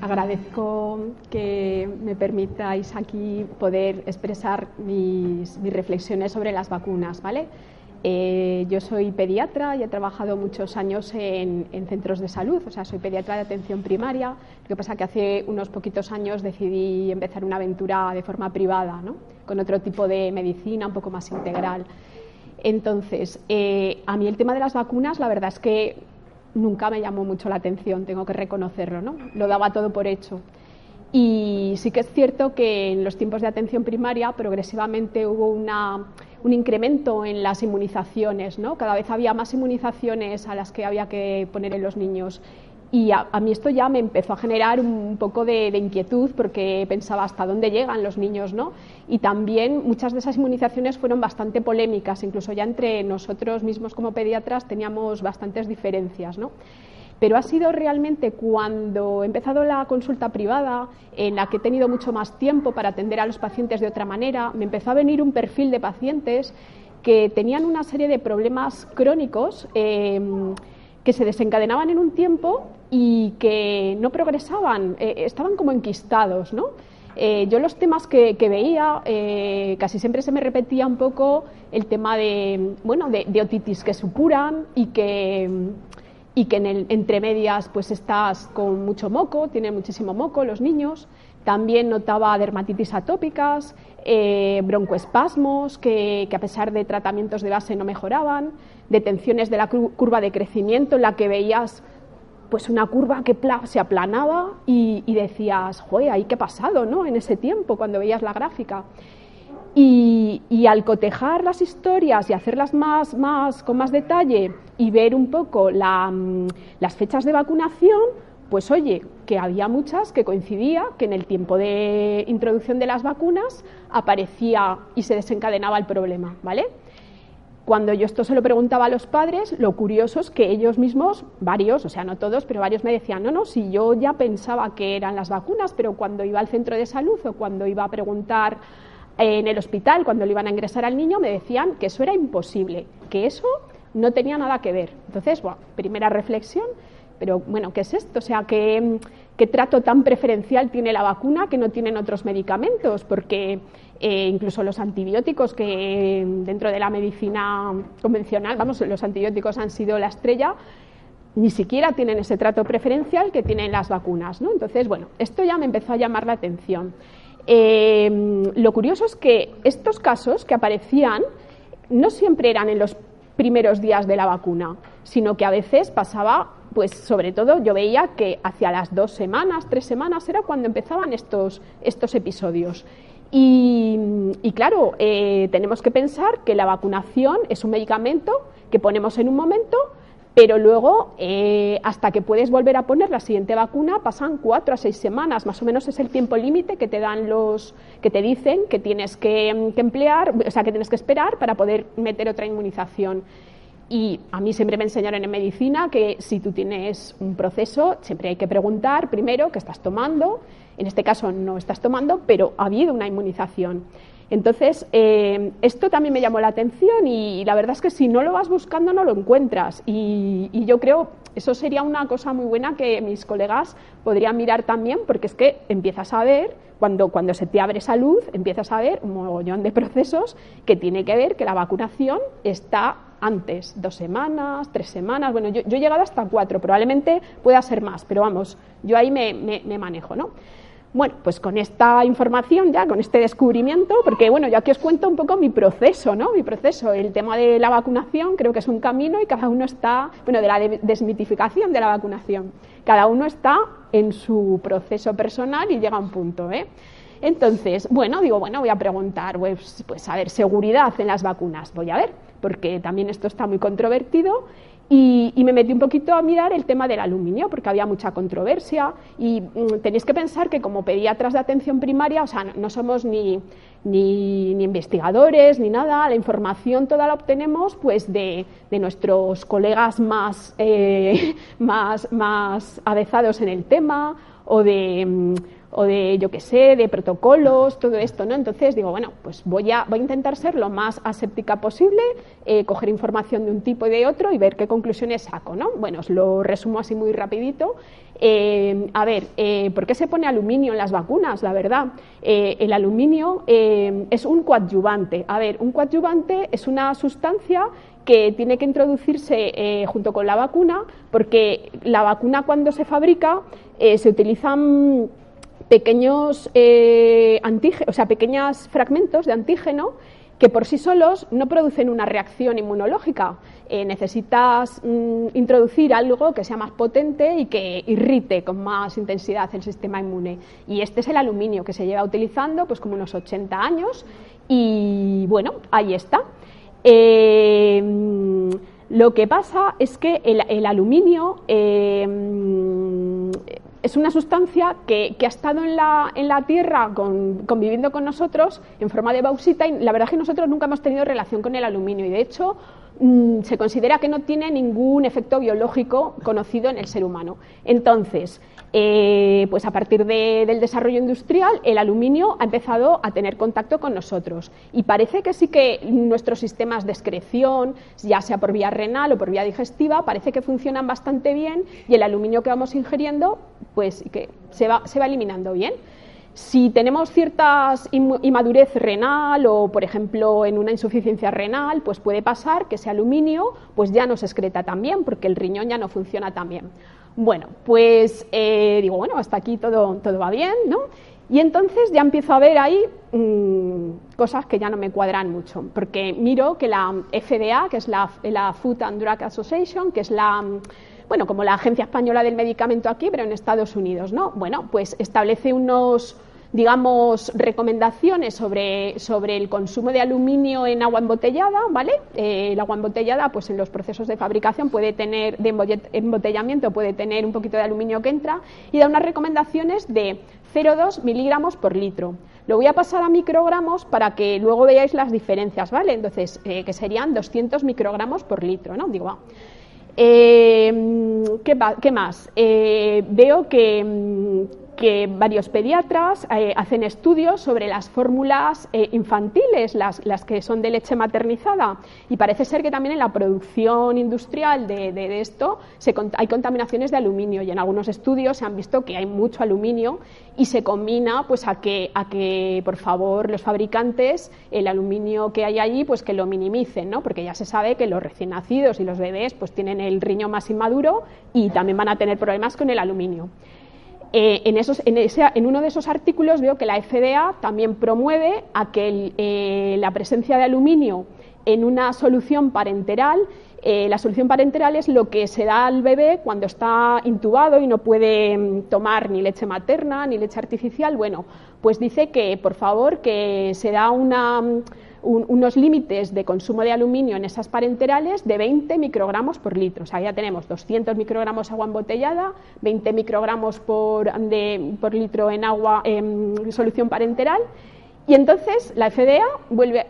Agradezco que me permitáis aquí poder expresar mis, reflexiones sobre las vacunas, ¿vale? Eh, yo soy pediatra y he trabajado muchos años en, centros de salud, o sea, soy pediatra de atención primaria. Lo que pasa es que hace unos poquitos años decidí empezar una aventura de forma privada, ¿no? con otro tipo de medicina, un poco más integral. Entonces, eh, a mí el tema de las vacunas, la verdad es que nunca me llamó mucho la atención, tengo que reconocerlo, ¿no? Lo daba todo por hecho. Y sí que es cierto que en los tiempos de atención primaria progresivamente hubo un incremento en las inmunizaciones, ¿no? Cada vez había más inmunizaciones a las que había que poner en los niños y a, mí esto ya me empezó a generar un poco de, inquietud porque pensaba hasta dónde llegan los niños, ¿no? Y también muchas de esas inmunizaciones fueron bastante polémicas, incluso ya entre nosotros mismos como pediatras teníamos bastantes diferencias, ¿no? Pero ha sido realmente cuando he empezado la consulta privada, en la que he tenido mucho más tiempo para atender a los pacientes de otra manera, me empezó a venir un perfil de pacientes que tenían una serie de problemas crónicos. Eh, que se desencadenaban en un tiempo y que no progresaban, eh, estaban como enquistados, ¿no? Eh, yo los temas que, veía, eh, casi siempre se me repetía un poco el tema de, bueno, de, otitis que supuran y que, y que en el, entre medias pues estás con mucho moco, tienen muchísimo moco los niños. También notaba dermatitis atópicas, broncoespasmos que, a pesar de tratamientos de base no mejoraban detenciones de la curva de crecimiento en la que veías pues una curva que se aplanaba y, decías, joder, ¿ahí qué ha pasado ¿no? en ese tiempo cuando veías la gráfica? Y, al cotejar las historias y hacerlas más, más, con más detalle y ver un poco mm, las fechas de vacunación, pues oye, que había muchas que coincidía que en el tiempo de introducción de las vacunas aparecía y se desencadenaba el problema, ¿vale? Cuando yo esto se lo preguntaba a los padres, lo curioso es que ellos mismos, varios, o sea, no todos, pero varios me decían, no, no, si yo ya pensaba que eran las vacunas, pero cuando iba al centro de salud o cuando iba a preguntar en el hospital, cuando le iban a ingresar al niño, me decían que eso era imposible, que eso no tenía nada que ver. Entonces, bueno, primera reflexión, pero bueno, ¿qué es esto? O sea, ¿qué, qué trato tan preferencial tiene la vacuna que no tienen otros medicamentos? Porque eh, incluso los antibióticos que dentro de la medicina convencional, vamos, los antibióticos han sido la estrella, ni siquiera tienen ese trato preferencial que tienen las vacunas. ¿no? Entonces, bueno, esto ya me empezó a llamar la atención. Eh, lo curioso es que estos casos que aparecían no siempre eran en los primeros días de la vacuna, sino que a veces pasaba, pues sobre todo yo veía que hacia las dos semanas, tres semanas era cuando empezaban estos, estos episodios. Y, claro, eh, tenemos que pensar que la vacunación es un medicamento que ponemos en un momento, pero luego, eh, hasta que puedes volver a poner la siguiente vacuna, pasan cuatro a seis semanas, más o menos es el tiempo límite que te dan los, que te dicen que tienes que, que emplear, o sea, que tienes que esperar para poder meter otra inmunización. Y a mí siempre me enseñaron en medicina que si tú tienes un proceso, siempre hay que preguntar primero qué estás tomando. En este caso no estás tomando, pero ha habido una inmunización. Entonces, eh, esto también me llamó la atención y, la verdad es que si no lo vas buscando no lo encuentras. Y, yo creo, eso sería una cosa muy buena que mis colegas podrían mirar también, porque es que empiezas a ver, cuando, cuando se te abre esa luz, empiezas a ver un mogollón de procesos que tiene que ver que la vacunación está antes, dos semanas, tres semanas, bueno, yo, he llegado hasta cuatro, probablemente pueda ser más, pero vamos, yo ahí me, me, manejo, ¿no? Bueno, pues con esta información ya, con este descubrimiento, porque bueno, yo aquí os cuento un poco mi proceso, ¿no? Mi proceso, el tema de la vacunación creo que es un camino y cada uno está, bueno, de la desmitificación de la vacunación, cada uno está en su proceso personal y llega a un punto, ¿eh? Entonces, bueno, digo, bueno, voy a preguntar, pues, pues a ver, seguridad en las vacunas, voy a ver porque también esto está muy controvertido. Y, me metí un poquito a mirar el tema del aluminio, porque había mucha controversia. Y mm, tenéis que pensar que como pediatras de atención primaria, o sea, no, somos ni, ni, investigadores ni nada, la información toda la obtenemos pues de, nuestros colegas más, eh, más, más avezados en el tema o de, mm, o de, yo qué sé, de protocolos, todo esto, ¿no? Entonces digo, bueno, pues voy a, voy a intentar ser lo más aséptica posible, eh, coger información de un tipo y de otro y ver qué conclusiones saco, ¿no? Bueno, os lo resumo así muy rapidito. Eh, a ver, eh, ¿por qué se pone aluminio en las vacunas? La verdad, el aluminio es un coadyuvante. A ver, un coadyuvante es una sustancia que tiene que introducirse junto con la vacuna, porque la vacuna cuando se fabrica se utilizan pequeños eh, o sea, pequeños fragmentos de antígeno que por sí solos no producen una reacción inmunológica. Eh, necesitas mm, introducir algo que sea más potente y que irrite con más intensidad el sistema inmune. Y este es el aluminio que se lleva utilizando pues como unos 80 años y bueno, ahí está. Mm, lo que pasa es que el, aluminio es una sustancia que, ha estado en la, en la Tierra conviviendo con nosotros en forma de bauxita y la verdad es que nosotros nunca hemos tenido relación con el aluminio. Y de hecho Mm, se considera que no tiene ningún efecto biológico conocido en el ser humano. Entonces, eh, pues a partir del desarrollo industrial, el aluminio ha empezado a tener contacto con nosotros. Y parece que sí que nuestros sistemas de excreción, ya sea por vía renal o por vía digestiva, parece que funcionan bastante bien y el aluminio que vamos ingiriendo, pues que se va, se va eliminando bien. Si tenemos cierta inmadurez renal o, por ejemplo, en una insuficiencia renal, pues puede pasar que ese aluminio pues ya no se excreta tan bien porque el riñón ya no funciona tan bien. Bueno, pues eh, digo, bueno, hasta aquí todo, todo va bien, ¿no? Y entonces ya empiezo a ver ahí mm, cosas que ya no me cuadran mucho, porque miro que la FDA, que es la Food and Drug Association, que es la bueno, como la Agencia Española del Medicamento aquí, pero en Estados Unidos, ¿no? Bueno, pues establece unos, digamos, recomendaciones sobre, sobre el consumo de aluminio en agua embotellada, ¿vale? Eh, el agua embotellada, pues en los procesos de fabricación puede tener, de embotellamiento puede tener un poquito de aluminio que entra y da unas recomendaciones de 0,2 miligramos por litro. Lo voy a pasar a microgramos para que luego veáis las diferencias, ¿vale? Entonces, eh, que serían 200 microgramos por litro, ¿no? Digo, eh, ¿qué, más? veo que, que varios pediatras eh, hacen estudios sobre las fórmulas eh, infantiles, las, que son de leche maternizada, y parece ser que también en la producción industrial de, esto hay contaminaciones de aluminio, y en algunos estudios se han visto que hay mucho aluminio y se combina pues, a, que, a que, por favor, los fabricantes, el aluminio que hay allí, pues que lo minimicen, ¿no? porque ya se sabe que los recién nacidos y los bebés pues, tienen el riñón más inmaduro y también van a tener problemas con el aluminio. Eh, en, uno de esos artículos veo que la FDA también promueve a que eh, la presencia de aluminio en una solución parenteral, eh, la solución parenteral es lo que se da al bebé cuando está intubado y no puede mm, tomar ni leche materna ni leche artificial. Bueno, pues dice que por favor que se da una mm, unos límites de consumo de aluminio en esas parenterales de 20 microgramos por litro. O sea, ya tenemos 200 microgramos agua embotellada, 20 microgramos por, por litro en agua en solución parenteral. Y entonces la FDA vuelve,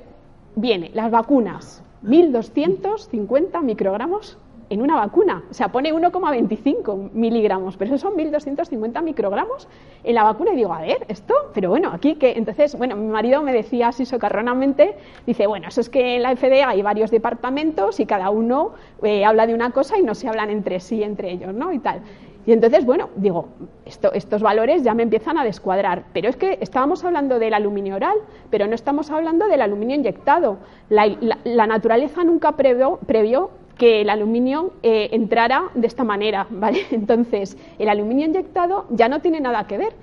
viene, las vacunas, 1.250 microgramos en una vacuna. O sea, pone 1,25 miligramos, pero eso son 1.250 microgramos en la vacuna. Y digo, a ver, esto, pero bueno, aquí que. Entonces, bueno, mi marido me decía así socarronamente, dice, bueno, eso es que en la FDA hay varios departamentos y cada uno eh, habla de una cosa y no se hablan entre sí, entre ellos, ¿no? Y tal. Y entonces, bueno, digo, estos valores ya me empiezan a descuadrar. Pero es que estábamos hablando del aluminio oral, pero no estamos hablando del aluminio inyectado. La, naturaleza nunca previó que el aluminio eh, entrara de esta manera, ¿vale? Entonces, el aluminio inyectado ya no tiene nada que ver.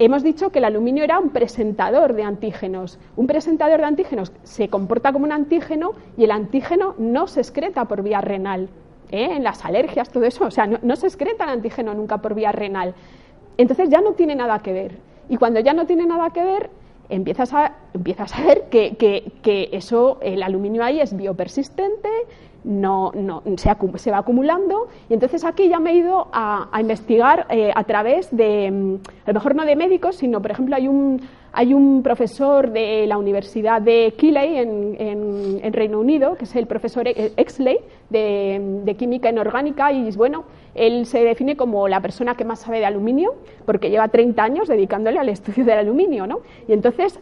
Hemos dicho que el aluminio era un presentador de antígenos. Un presentador de antígenos se comporta como un antígeno y el antígeno no se excreta por vía renal. ¿eh? En las alergias, todo eso, o sea, no, se excreta el antígeno nunca por vía renal. Entonces ya no tiene nada que ver. Y cuando ya no tiene nada que ver, empiezas a, empiezas a ver que, que eso, el aluminio ahí es biopersistente, no, no se, se, va acumulando y entonces aquí ya me he ido a, investigar eh, a través de, mm, a lo mejor no de médicos, sino por ejemplo hay un, hay un profesor de la Universidad de Keeley en, Reino Unido, que es el profesor Exley de, de, Química Inorgánica, y bueno, él se define como la persona que más sabe de aluminio, porque lleva 30 años dedicándole al estudio del aluminio, ¿no? Y entonces,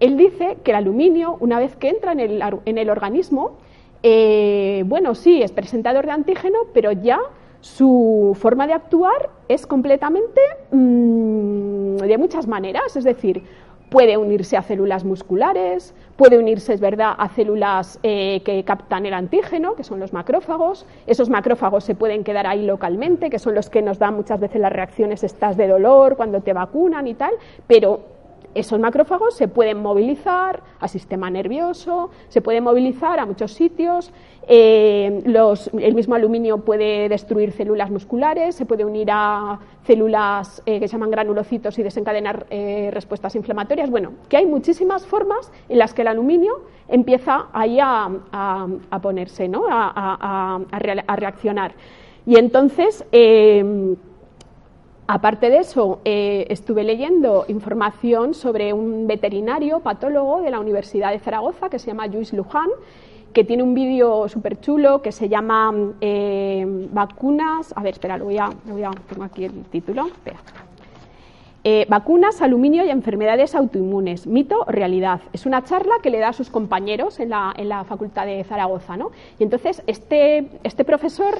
él dice que el aluminio, una vez que entra en el, en el organismo, eh, bueno, sí, es presentador de antígeno, pero ya su forma de actuar es completamente mm, de muchas maneras, es decir, puede unirse a células musculares, puede unirse, es verdad, a células eh, que captan el antígeno, que son los macrófagos. Esos macrófagos se pueden quedar ahí localmente, que son los que nos dan muchas veces las reacciones estas de dolor cuando te vacunan y tal, pero esos macrófagos se pueden movilizar al sistema nervioso, se pueden movilizar a muchos sitios. Eh, el mismo aluminio puede destruir células musculares, se puede unir a células eh, que se llaman granulocitos y desencadenar eh, respuestas inflamatorias. Bueno, que hay muchísimas formas en las que el aluminio empieza ahí a, ponerse, ¿no? a, a, reaccionar. Y entonces Aparte de eso, eh, estuve leyendo información sobre un veterinario patólogo de la Universidad de Zaragoza que se llama Luis Luján, que tiene un vídeo súper chulo que se llama eh, Vacunas. A ver, espera, lo voy a, lo voy a, tengo aquí el título. Eh, vacunas, aluminio y enfermedades autoinmunes, mito o realidad. Es una charla que le da a sus compañeros en la, en la Facultad de Zaragoza. ¿no? Y entonces este, este profesor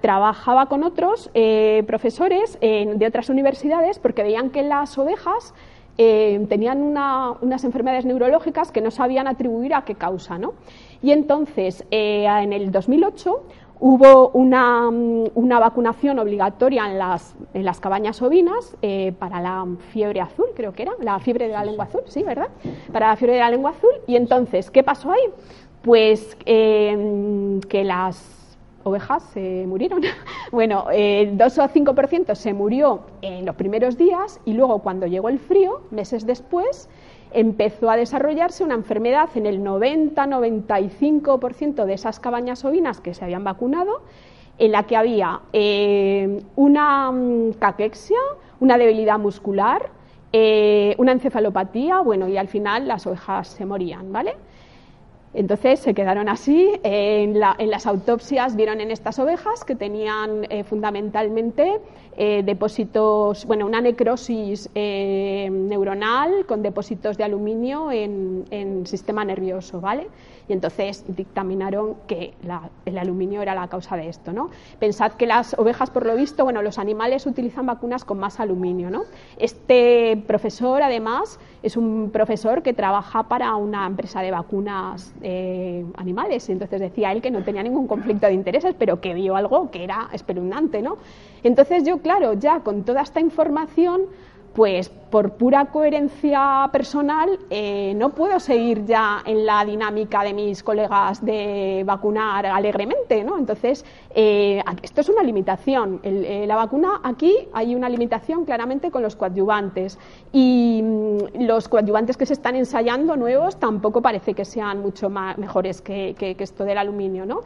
trabajaba con otros eh, profesores de otras universidades porque veían que las ovejas eh, tenían unas enfermedades neurológicas que no sabían atribuir a qué causa. ¿no? Y entonces, eh, en el 2008, hubo una, vacunación obligatoria en las, en las cabañas ovinas para la fiebre azul, creo que era, la fiebre de la lengua azul, sí, ¿verdad? Para la fiebre de la lengua azul. Y entonces, ¿qué pasó ahí? Pues que las ovejas se murieron. bueno, el 2 o 5% se murió en los primeros días y luego cuando llegó el frío, meses después, empezó a desarrollarse una enfermedad en el 90-95% de esas cabañas ovinas que se habían vacunado, en la que había eh, una mm, caquexia, una debilidad muscular, eh, una encefalopatía, bueno, y al final las ovejas se morían, ¿vale? Entonces se quedaron así. En, las autopsias vieron en estas ovejas que tenían eh, fundamentalmente eh, depósitos, bueno, una necrosis eh, neuronal con depósitos de aluminio en, en, sistema nervioso, ¿vale? Y entonces dictaminaron que el aluminio era la causa de esto, ¿no? Pensad que las ovejas, por lo visto, bueno, los animales utilizan vacunas con más aluminio, ¿no? Este profesor, además, es un profesor que trabaja para una empresa de vacunas eh, animales. Entonces decía él que no tenía ningún conflicto de intereses, pero que vio algo que era espeluznante, ¿no? Entonces yo, claro, ya con toda esta información pues por pura coherencia personal eh, no puedo seguir ya en la dinámica de mis colegas de vacunar alegremente, ¿no? Entonces, eh, esto es una limitación. Eh, la vacuna aquí hay una limitación claramente con los coadyuvantes y mm, los coadyuvantes que se están ensayando nuevos tampoco parece que sean mucho más, mejores que, que esto del aluminio, ¿no?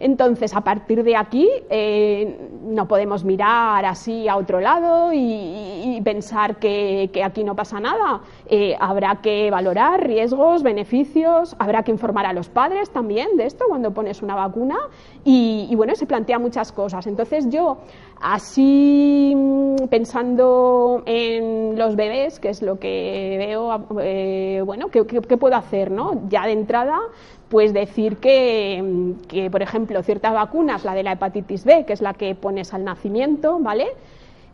Entonces, a partir de aquí, eh, no podemos mirar así a otro lado y, pensar que, aquí no pasa nada. Eh, habrá que valorar riesgos, beneficios, habrá que informar a los padres también de esto cuando pones una vacuna y, bueno, se plantea muchas cosas. Entonces, yo, así mm, pensando en los bebés, que es lo que veo, eh, bueno, ¿qué, puedo hacer? ¿no? Ya de entrada, pues decir que, por ejemplo, ciertas vacunas, la de la hepatitis B, que es la que pones al nacimiento, ¿vale?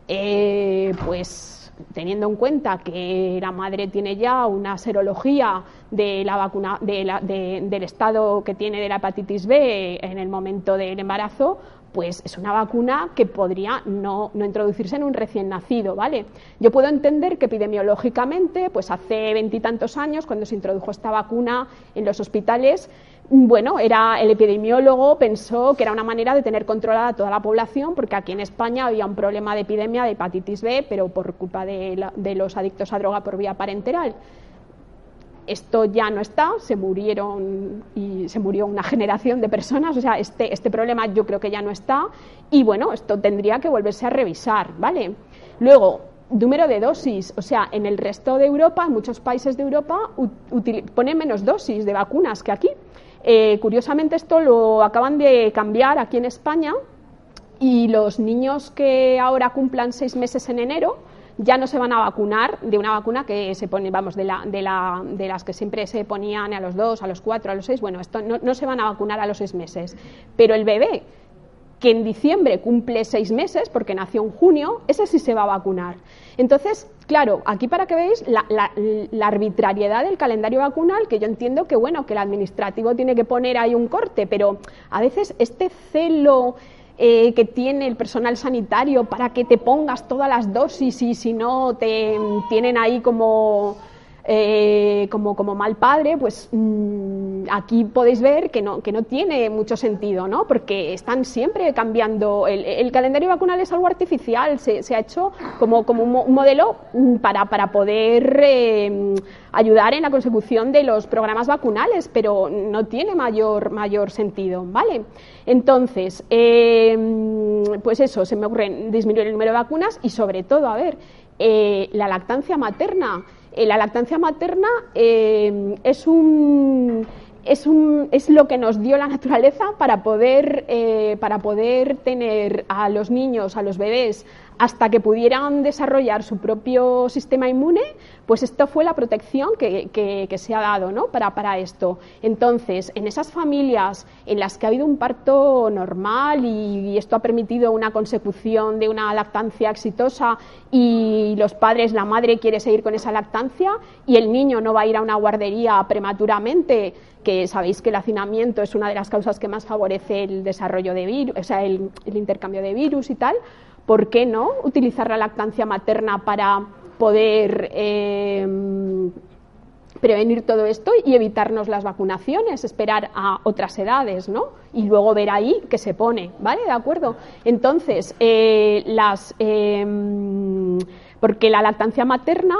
Eh, pues teniendo en cuenta que la madre tiene ya una serología de la vacuna, del estado que tiene de la hepatitis B en el momento del embarazo, pues es una vacuna que podría no, introducirse en un recién nacido, ¿vale? Yo puedo entender que epidemiológicamente, pues hace veintitantos años, cuando se introdujo esta vacuna en los hospitales, bueno, era el epidemiólogo pensó que era una manera de tener controlada toda la población, porque aquí en España había un problema de epidemia de hepatitis B, pero por culpa de, de los adictos a droga por vía parenteral esto ya no está, se murieron y se murió una generación de personas, o sea, este, este problema yo creo que ya no está y bueno, esto tendría que volverse a revisar, ¿vale? Luego, número de dosis. O sea, en el resto de Europa, en muchos países de Europa, ponen menos dosis de vacunas que aquí. Eh, curiosamente, esto lo acaban de cambiar aquí en España y los niños que ahora cumplan seis meses en enero ya no se van a vacunar de una vacuna que se pone, vamos, de, la, de, la, de las que siempre se ponían a los dos, a los cuatro, a los seis. Bueno, esto no, se van a vacunar a los seis meses. Pero el bebé que en diciembre cumple seis meses, porque nació en junio, ese sí se va a vacunar. Entonces, claro, aquí para que veáis la, arbitrariedad del calendario vacunal, que yo entiendo que, bueno, que el administrativo tiene que poner ahí un corte, pero a veces este celo eh, que tiene el personal sanitario para que te pongas todas las dosis y si no te tienen ahí como eh, como, como, mal padre, pues mm, aquí podéis ver que no, que no tiene mucho sentido, ¿no? porque están siempre cambiando. El, calendario vacunal es algo artificial, se, ha hecho como, como un, modelo mm, para, para poder eh, ayudar en la consecución de los programas vacunales, pero no tiene mayor, mayor sentido. ¿vale? Entonces, eh, pues eso, se me ocurre disminuir el número de vacunas y sobre todo, a ver, la lactancia materna. Eh, la lactancia materna eh, es un es, un, es, lo que nos dio la naturaleza para poder, eh, para poder tener a los niños, a los bebés, hasta que pudieran desarrollar su propio sistema inmune, pues esto fue la protección que, se ha dado ¿no? para, para, esto. Entonces, en esas familias en las que ha habido un parto normal y, esto ha permitido una consecución de una lactancia exitosa y los padres, la madre quiere seguir con esa lactancia y el niño no va a ir a una guardería prematuramente, que sabéis que el hacinamiento es una de las causas que más favorece el desarrollo de virus, o sea, el intercambio de virus y tal, ¿por qué no utilizar la lactancia materna para poder eh, prevenir todo esto y evitarnos las vacunaciones, esperar a otras edades, ¿no? Y luego ver ahí qué se pone, ¿vale? ¿De acuerdo? Entonces, eh, las... Eh, porque la lactancia materna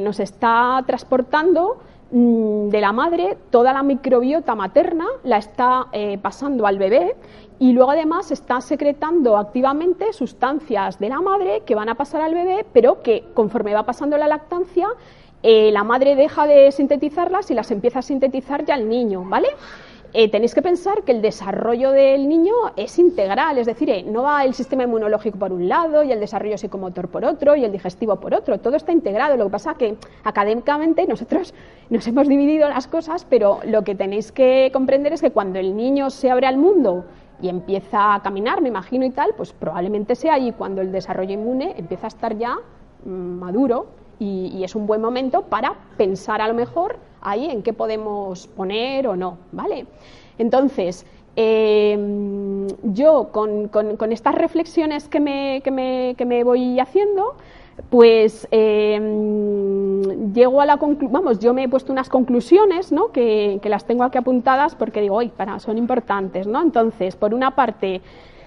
nos está transportando mm, de la madre toda la microbiota materna, la está pasando al bebé y luego además está secretando activamente sustancias de la madre que van a pasar al bebé, pero que conforme va pasando la lactancia, eh, la madre deja de sintetizarlas y las empieza a sintetizar ya el niño, ¿vale? Eh, tenéis que pensar que el desarrollo del niño es integral, es decir, eh, no va el sistema inmunológico por un lado y el desarrollo psicomotor por otro y el digestivo por otro, todo está integrado. Lo que pasa es que académicamente nosotros nos hemos dividido las cosas, pero lo que tenéis que comprender es que cuando el niño se abre al mundo y empieza a caminar, me imagino y tal, pues probablemente sea ahí cuando el desarrollo inmune empieza a estar ya mm, maduro y, es un buen momento para pensar a lo mejor ahí en qué podemos poner o no, ¿vale? Entonces, em, yo con, con, estas reflexiones que me, que me, que me voy haciendo, pues em, llego a la conclusión, vamos, yo me he puesto unas conclusiones, ¿no? Que, las tengo aquí apuntadas porque digo, hoy para, son importantes, ¿no? Entonces, por una parte,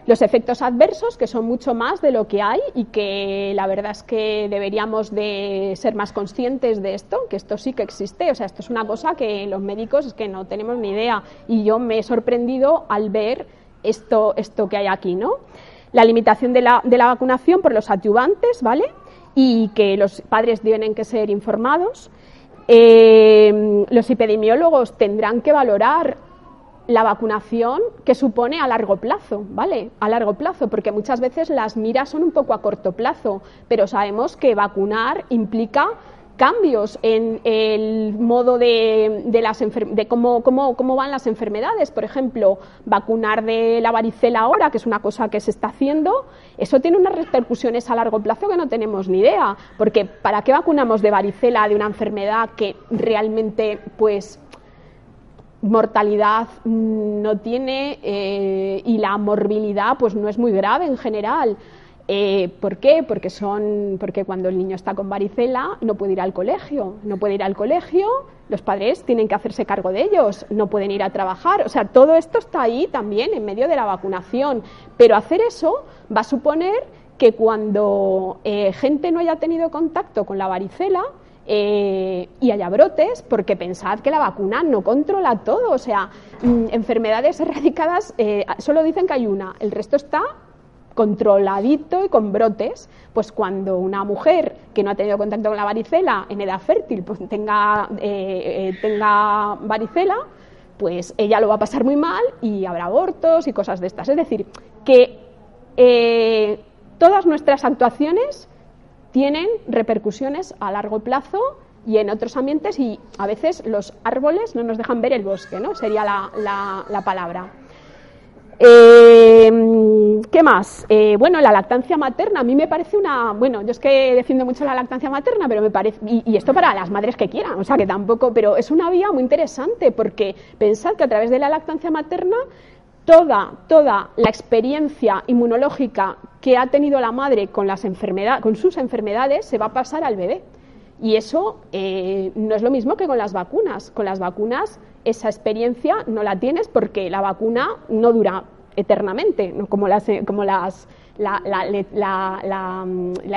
los efectos adversos, que son mucho más de lo que hay y que la verdad es que deberíamos de ser más conscientes de esto, que esto sí que existe, o sea, esto es una cosa que los médicos es que no tenemos ni idea y yo me he sorprendido al ver esto, esto que hay aquí, ¿no? La limitación de la, de la vacunación por los adyuvantes, ¿vale? Y que los padres tienen que ser informados. Eh, los epidemiólogos tendrán que valorar la vacunación que supone a largo plazo, ¿vale? A largo plazo, porque muchas veces las miras son un poco a corto plazo, pero sabemos que vacunar implica cambios en el modo de, de, las de cómo, cómo, van las enfermedades. Por ejemplo, vacunar de la varicela ahora, que es una cosa que se está haciendo, eso tiene unas repercusiones a largo plazo que no tenemos ni idea. Porque ¿para qué vacunamos de varicela de una enfermedad que realmente, pues, mortalidad no tiene eh, y la morbilidad pues no es muy grave en general. Eh, ¿Por qué? Porque, son, porque cuando el niño está con varicela no puede ir al colegio. No puede ir al colegio, los padres tienen que hacerse cargo de ellos, no pueden ir a trabajar. O sea, todo esto está ahí también en medio de la vacunación. Pero hacer eso va a suponer que cuando eh, gente no haya tenido contacto con la varicela, eh, y haya brotes, porque pensad que la vacuna no controla todo. O sea, mm, enfermedades erradicadas solo dicen que hay una, el resto está controladito y con brotes. Pues cuando una mujer que no ha tenido contacto con la varicela en edad fértil pues tenga, eh, eh, tenga varicela, pues ella lo va a pasar muy mal y habrá abortos y cosas de estas. Es decir, que eh, todas nuestras actuaciones tienen repercusiones a largo plazo y en otros ambientes y a veces los árboles no nos dejan ver el bosque, ¿no? Sería la palabra. Eh, ¿Qué más? Eh, bueno, la lactancia materna, a mí me parece una. Bueno, yo es que defiendo mucho la lactancia materna, pero me parece. Y, esto para las madres que quieran, o sea que tampoco. Pero es una vía muy interesante porque pensad que a través de la lactancia materna toda, toda la experiencia inmunológica que ha tenido la madre con, las enfermedades, con sus enfermedades se va a pasar al bebé. Y eso eh, no es lo mismo que con las vacunas. Con las vacunas esa experiencia no la tienes porque la vacuna no dura eternamente, ¿no? como, las, como las, la,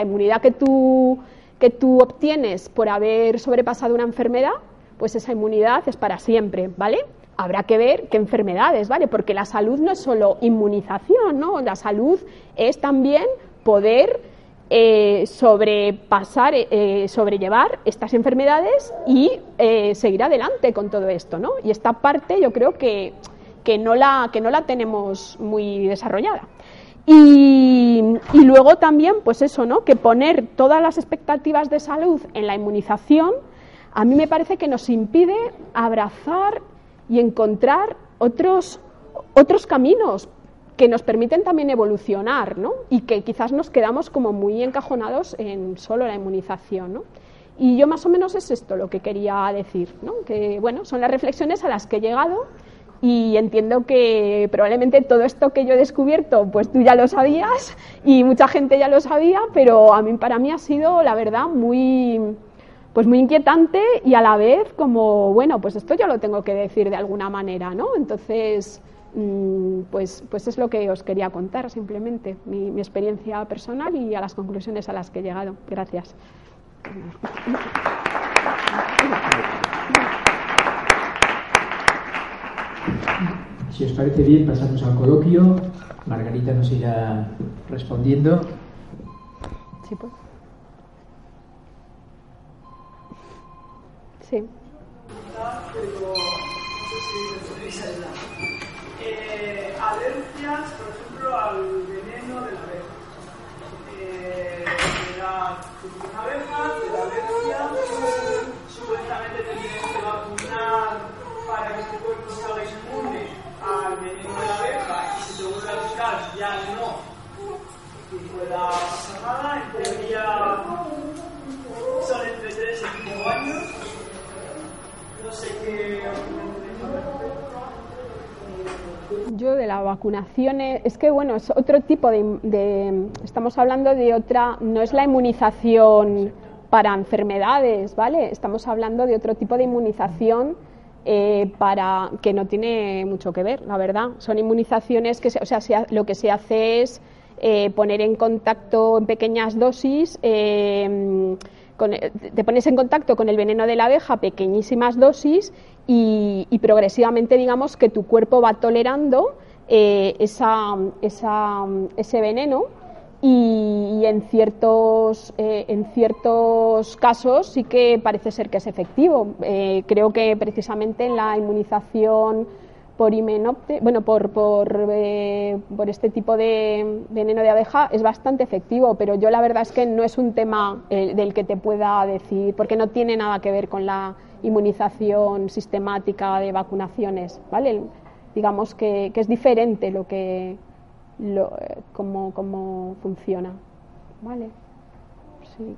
inmunidad que tú, que tú obtienes por haber sobrepasado una enfermedad, pues esa inmunidad es para siempre, ¿vale? Habrá que ver qué enfermedades, ¿vale? Porque la salud no es solo inmunización, ¿no? La salud es también poder eh, sobrepasar, eh, sobrellevar estas enfermedades y eh, seguir adelante con todo esto, ¿no? Y esta parte yo creo que, que, no, la, que no la tenemos muy desarrollada. Y, y, luego también, pues eso, ¿no? Que poner todas las expectativas de salud en la inmunización, a mí me parece que nos impide abrazar y encontrar otros, otros caminos que nos permiten también evolucionar, ¿no? Y que quizás nos quedamos como muy encajonados en solo la inmunización, ¿no? Y yo más o menos es esto lo que quería decir, ¿no? Que bueno, son las reflexiones a las que he llegado y entiendo que probablemente todo esto que yo he descubierto, pues tú ya lo sabías y mucha gente ya lo sabía, pero a mí para mí ha sido la verdad muy pues muy inquietante y a la vez como bueno, pues esto ya lo tengo que decir de alguna manera, ¿no? Entonces, pues, pues es lo que os quería contar simplemente, mi, experiencia personal y a las conclusiones a las que he llegado. Gracias. Si os parece bien, pasamos al coloquio. Margarita nos irá respondiendo. Sí, pues. Sí alergias, por ejemplo, al veneno de la abeja. Eh, la alergia, supuestamente te tienes que vacunar para que tu cuerpo se inmune al veneno de la abeja y si te vuelve a buscar ya no y pueda pasar nada. En teoría son entre 3 y 5 años. No sé qué yo de la vacunación, es que bueno, es otro tipo de, estamos hablando de otra, no es la inmunización para enfermedades, ¿vale? Estamos hablando de otro tipo de inmunización eh, para que no tiene mucho que ver, la verdad. Son inmunizaciones que, o sea, lo que se hace es eh, poner en contacto en pequeñas dosis. Eh, te pones en contacto con el veneno de la abeja, pequeñísimas dosis, y, progresivamente, digamos, que tu cuerpo va tolerando eh, esa, ese veneno y, en, ciertos, eh, en ciertos casos sí que parece ser que es efectivo. Eh, creo que precisamente en la inmunización por himenopte, bueno, por, por, eh, por, este tipo de veneno de abeja es bastante efectivo, pero yo la verdad es que no es un tema eh, del que te pueda decir, porque no tiene nada que ver con la inmunización sistemática de vacunaciones, ¿vale? Digamos que, que es diferente lo que, lo, eh, cómo, cómo funciona, ¿vale? Sí.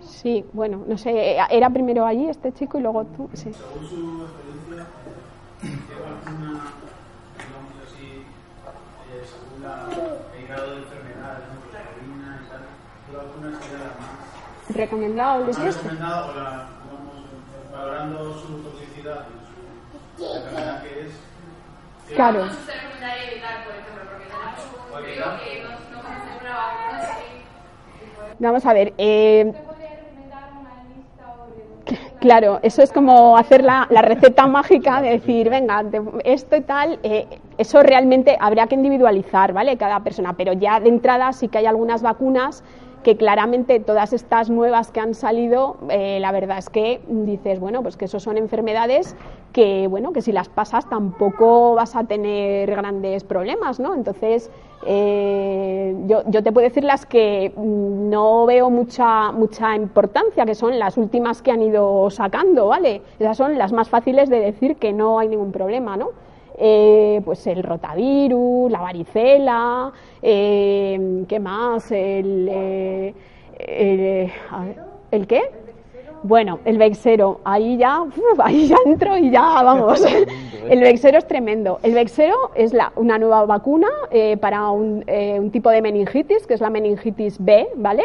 Sí, bueno, no sé, era primero allí este chico y luego tú, sí. ¿qué vacuna, digamos así, eh, según la, el grado de enfermedad, ¿no? la orina y tal, qué vacuna sería la más recomendable? ¿Es esto? recomendada o la, digamos, valorando su toxicidad y su enfermedad que es? Claro. No se recomendaría evitar, por ejemplo, porque tenemos un frío que no, no vamos a hacer una vacuna así. Vamos a ver. Eh, Claro, eso es como hacer la, la receta mágica de decir, venga, de- esto y tal, eh, eso realmente habría que individualizar, ¿vale? Cada persona, pero ya de entrada sí que hay algunas vacunas que claramente todas estas nuevas que han salido, eh, la verdad es que dices, bueno, pues que eso son enfermedades que, bueno, que si las pasas tampoco vas a tener grandes problemas, ¿no? Entonces, eh, yo, yo te puedo decir las que mm, no veo mucha, mucha importancia, que son las últimas que han ido sacando, ¿vale? Esas son las más fáciles de decir que no hay ningún problema, ¿no? Eh, pues el rotavirus, la varicela, eh, ¿qué más? El, eh, el, ver, ¿el qué? Bueno, el vexero, ahí ya, uf, ahí ya entro y ya vamos. El vexero es tremendo. El vexero es la, una nueva vacuna eh, para un, eh, un tipo de meningitis, que es la meningitis B, ¿vale?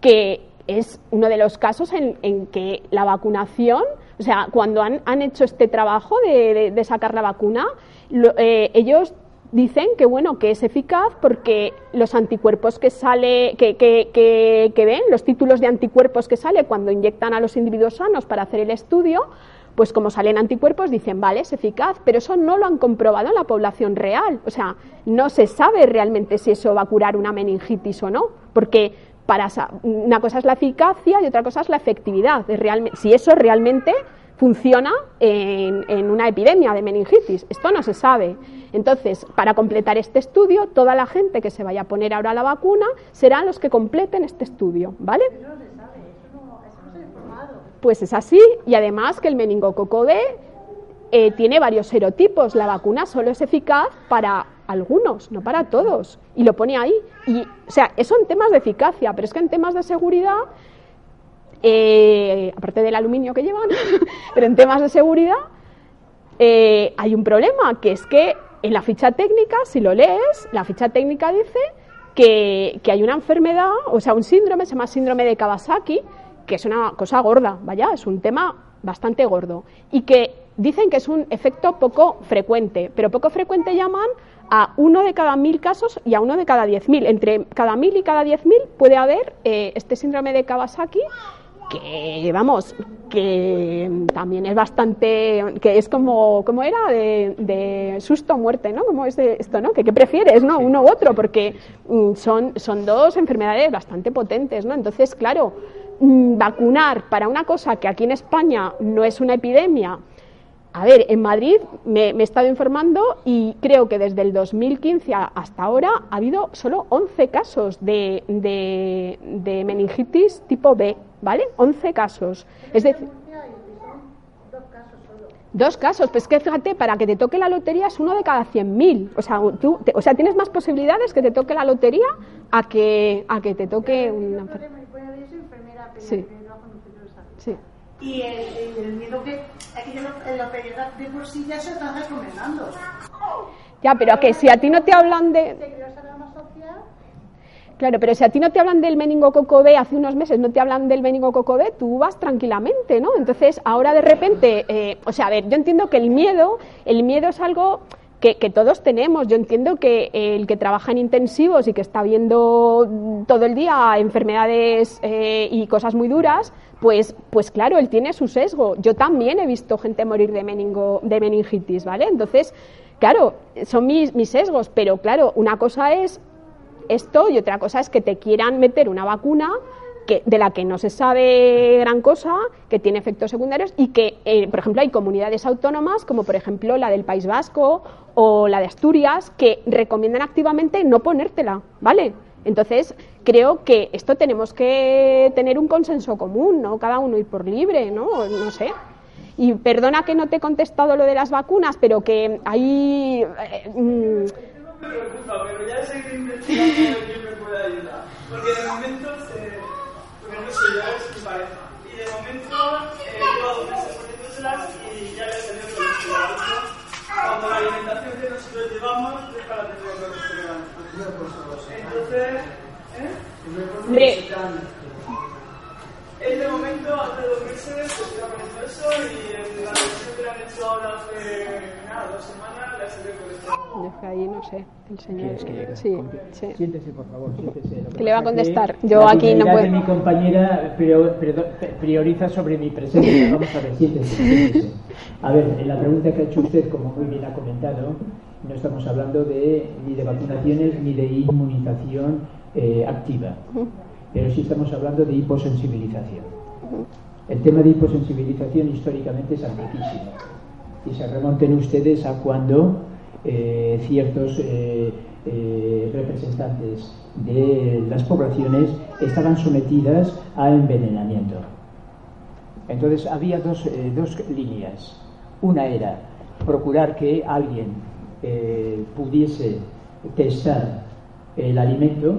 que es uno de los casos en, en que la vacunación, o sea, cuando han, han hecho este trabajo de, de- sacar la vacuna, eh, ellos dicen que bueno que es eficaz porque los anticuerpos que sale que, que, que, que ven los títulos de anticuerpos que sale cuando inyectan a los individuos sanos para hacer el estudio pues como salen anticuerpos dicen vale es eficaz pero eso no lo han comprobado en la población real. O sea no se sabe realmente si eso va a curar una meningitis o no porque para una cosa es la eficacia y otra cosa es la efectividad de realme- si eso realmente funciona en, en una epidemia de meningitis. Esto no se sabe. Entonces, para completar este estudio, toda la gente que se vaya a poner ahora la vacuna serán los que completen este estudio, ¿vale? Pues es así, y además que el meningococo B eh, tiene varios serotipos. La vacuna solo es eficaz para algunos, no para todos. Y lo pone ahí. Y, o sea, eso en temas de eficacia, pero es que en temas de seguridad eh, aparte del aluminio que llevan, pero en temas de seguridad eh, hay un problema, que es que en la ficha técnica, si lo lees, la ficha técnica dice que, que hay una enfermedad, o sea, un síndrome, se llama síndrome de Kawasaki, que es una cosa gorda, vaya, es un tema bastante gordo, y que dicen que es un efecto poco frecuente, pero poco frecuente llaman a uno de cada mil casos y a uno de cada diez mil. Entre cada mil y cada diez mil puede haber eh, este síndrome de Kawasaki que vamos, que también es bastante, que es como, ¿cómo era? De, de susto o muerte, ¿no? Como es de esto, ¿no? Que qué prefieres, ¿no? Uno u otro, porque mm, son, son dos enfermedades bastante potentes, ¿no? Entonces, claro, mm, vacunar para una cosa que aquí en España no es una epidemia, a ver, en Madrid me, me he estado informando y creo que desde el 2015 a- hasta ahora ha habido solo 11 casos de, de- de meningitis tipo B, ¿vale? 11 casos. Es decir, dos casos. Pues que fíjate, para que te toque la lotería es uno de cada 100.000. O sea, tú, te- o sea, tienes más posibilidades que te toque la lotería a que, a que te toque una Sí. Y el, el miedo que aquí en la- en la de por sí ya se están recomendando. Ya, pero que si a ti no te hablan de... Claro, pero si a ti no te hablan del meningococo B hace unos meses, no te hablan del meningococo B, tú vas tranquilamente, ¿no? Entonces, ahora de repente, eh, o sea, a ver, yo entiendo que el miedo, el miedo es algo que, que todos tenemos. Yo entiendo que el que trabaja en intensivos y que está viendo todo el día enfermedades eh, y cosas muy duras, pues, pues claro, él tiene su sesgo. Yo también he visto gente morir de, meningo, de meningitis, ¿vale? Entonces, claro, son mis, sesgos, pero claro, una cosa es esto y otra cosa es que te quieran meter una vacuna que, de la que no se sabe gran cosa, que tiene efectos secundarios y que, eh, por ejemplo, hay comunidades autónomas, como por ejemplo la del País Vasco o la de Asturias, que recomiendan activamente no ponértela, ¿vale? Entonces, creo que esto tenemos que tener un consenso común, ¿no? Cada uno ir por libre, ¿no? No sé. Y perdona que no te he contestado lo de las vacunas, pero que hay... eh, mm, preocupa, pero ya seguiré investigando quién me puede ayudar. Porque de momento, eh, porque yo, es mi pareja. Y de momento, eh, llevo dos meses poniéndoselas y ya le he tenido que investigar. Cuando la alimentación que nosotros llevamos es para tener que Entonces, ¿eh? En este momento, hace dos meses, poniendo eso y en la versión que le han hecho ahora hace nada, dos semanas, le ha Deja ahí, no sé, el señor. que sí, sí. Siéntese, por favor, siéntese. Lo que ¿Qué le va a contestar? Yo la aquí no puedo. de mi compañera prior- prior- prioriza sobre mi presencia. Vamos a ver, siéntese, siéntese. A ver, en la pregunta que ha hecho usted, como muy bien ha comentado, no estamos hablando de, ni de vacunaciones ni de inmunización eh, activa, pero sí estamos hablando de hiposensibilización. El tema de hiposensibilización históricamente es antiquísimo y se remonten ustedes a cuando eh, ciertos eh, representantes de las poblaciones estaban sometidas a envenenamiento. Entonces había dos, eh, dos líneas. Una era procurar que alguien eh, pudiese testar el alimento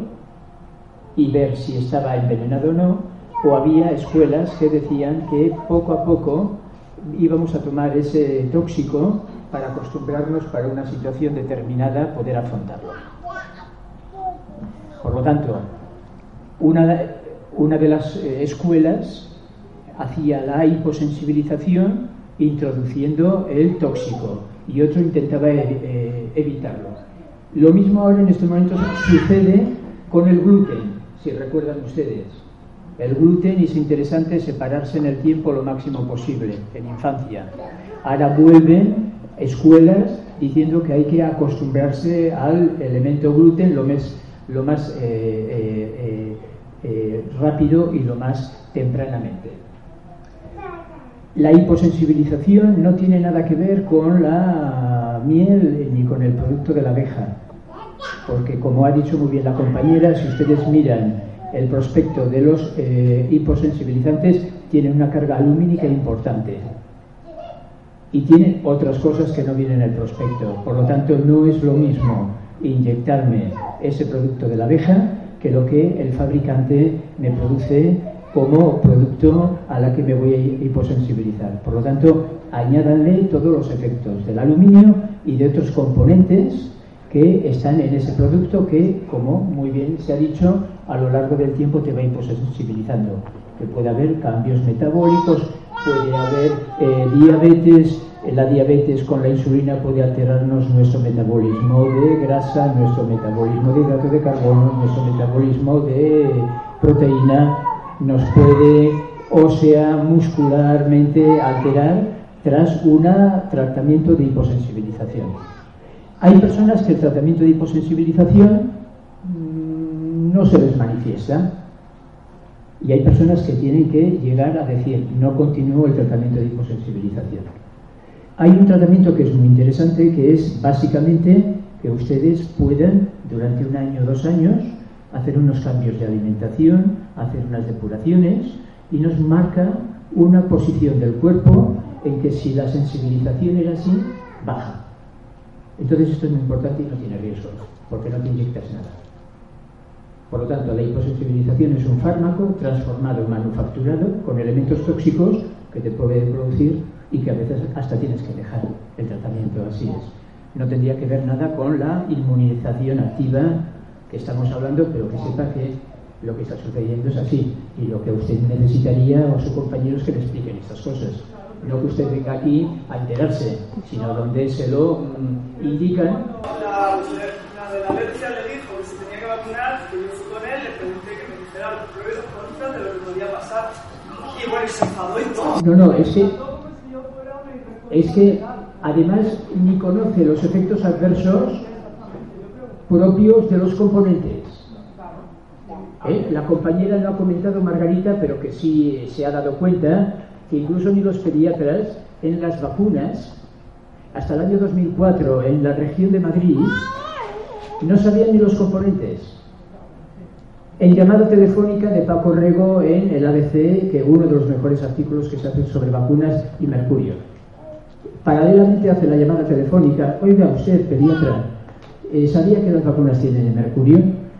y ver si estaba envenenado o no, o había escuelas que decían que poco a poco íbamos a tomar ese tóxico para acostumbrarnos para una situación determinada poder afrontarlo. Por lo tanto, una, una de las eh, escuelas hacía la hiposensibilización introduciendo el tóxico y otro intentaba eh, eh, evitarlo. Lo mismo ahora en estos momentos sucede con el gluten, si recuerdan ustedes. El gluten es interesante separarse en el tiempo lo máximo posible, en infancia. Ahora vuelven escuelas diciendo que hay que acostumbrarse al elemento gluten lo más, lo más eh, eh, eh, rápido y lo más tempranamente. La hiposensibilización no tiene nada que ver con la miel ni con el producto de la abeja, porque como ha dicho muy bien la compañera, si ustedes miran el prospecto de los eh, hiposensibilizantes, tiene una carga lumínica importante y tiene otras cosas que no vienen en el prospecto. Por lo tanto, no es lo mismo inyectarme ese producto de la abeja que lo que el fabricante me produce como producto a la que me voy a hiposensibilizar. Por lo tanto, añádanle todos los efectos del aluminio y de otros componentes que están en ese producto que, como muy bien se ha dicho, a lo largo del tiempo te va hiposensibilizando. Que puede haber cambios metabólicos, puede haber eh, diabetes, la diabetes con la insulina puede alterarnos nuestro metabolismo de grasa, nuestro metabolismo de hidrato de carbono, nuestro metabolismo de proteína, nos puede ósea, muscularmente alterar tras un tratamiento de hiposensibilización. Hay personas que el tratamiento de hiposensibilización mmm, no se les manifiesta y hay personas que tienen que llegar a decir no continúo el tratamiento de hiposensibilización. Hay un tratamiento que es muy interesante que es básicamente que ustedes puedan durante un año o dos años hacer unos cambios de alimentación, hacer unas depuraciones y nos marca una posición del cuerpo en que si la sensibilización era así, baja. Entonces esto es muy importante y no tiene riesgo, porque no te inyectas nada. Por lo tanto, la hiposensibilización es un fármaco transformado, manufacturado, con elementos tóxicos que te puede producir y que a veces hasta tienes que dejar el tratamiento, así es. No tendría que ver nada con la inmunización activa que estamos hablando, pero que sepa que lo que está sucediendo es así y lo que usted necesitaría o sus compañeros que le expliquen estas cosas. No que usted venga aquí a enterarse, sino donde se lo mm, indican. La, la de la alergia le dijo que se tenía que vacunar, que yo fui con él, le pregunté que me dijera los pros y contras de lo que podía pasar. Y bueno, y se enfadó y todo. No, no, es que, es que además ni conoce los efectos adversos propios de los componentes. ¿Eh? La compañera no ha comentado Margarita, pero que sí se ha dado cuenta que incluso ni los pediatras en las vacunas, hasta el año 2004 en la región de Madrid, no sabían ni los componentes. En llamada telefónica de Paco Rego en el ABC, que uno de los mejores artículos que se hacen sobre vacunas y mercurio. Paralelamente hace la llamada telefónica, oiga usted, pediatra, eh, ¿sabía que las vacunas tienen mercurio?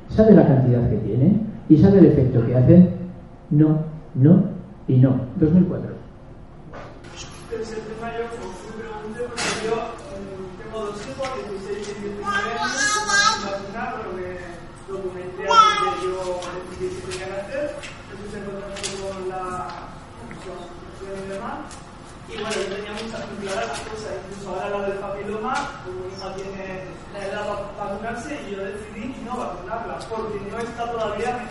¿Sabe la cantidad que tiene? ¿Y sabe el efecto que hacen? No, no y no. 2004. Entonces el tema yo pues, me pregunté porque yo mm, tengo dos hijos, 16 y 19 años, que vacunar, pero que documenté antes de yo decidir si tenía que hacer. Entonces se contactó con la con la asociación y demás. Y bueno, yo tenía muchas muy claras las cosas, incluso ahora la del papiloma, como mi hija tiene la edad para vacunarse y yo decidí no vacunarla, porque no está todavía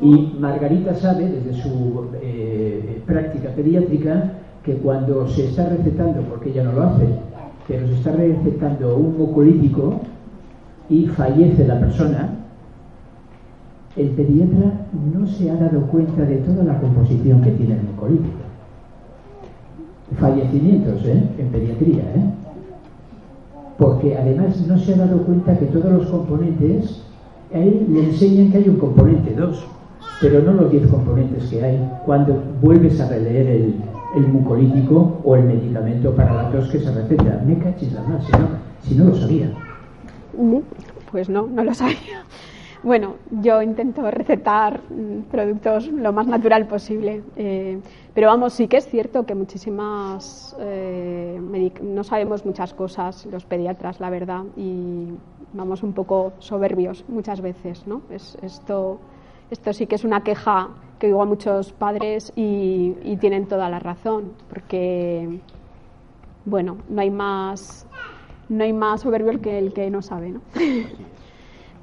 y Margarita sabe, desde su eh, práctica pediátrica, que cuando se está recetando, porque ella no lo hace, pero se está recetando un mucolítico y fallece la persona, el pediatra no se ha dado cuenta de toda la composición que tiene el mucolítico. Fallecimientos ¿eh? en pediatría, ¿eh? porque además no se ha dado cuenta que todos los componentes, ahí le enseñan que hay un componente 2, pero no los 10 componentes que hay cuando vuelves a releer el, el mucolítico o el medicamento para la tos que se receta. Me cachis la más, si no, si no lo sabía. Pues no, no lo sabía. Bueno, yo intento recetar mm, productos lo más natural posible, eh, pero vamos, sí que es cierto que muchísimas, eh, no sabemos muchas cosas los pediatras, la verdad, y vamos un poco soberbios muchas veces, ¿no? Es, esto, esto sí que es una queja que digo a muchos padres y, y tienen toda la razón, porque, bueno, no hay más, no hay más soberbio que el que no sabe, ¿no?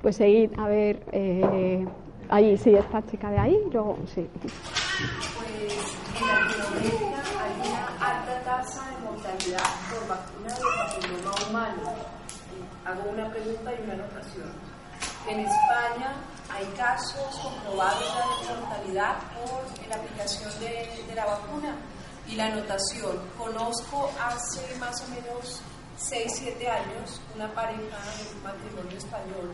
Pues seguid, a ver, eh, ahí, sí, esta chica de ahí, luego, sí. Pues en hay una alta tasa de mortalidad por vacuna de papiloma humano. Hago una pregunta y una anotación. En España hay casos comprobados de mortalidad por la aplicación de, de la vacuna. Y la anotación, conozco hace más o menos 6-7 años una pareja de un matrimonio español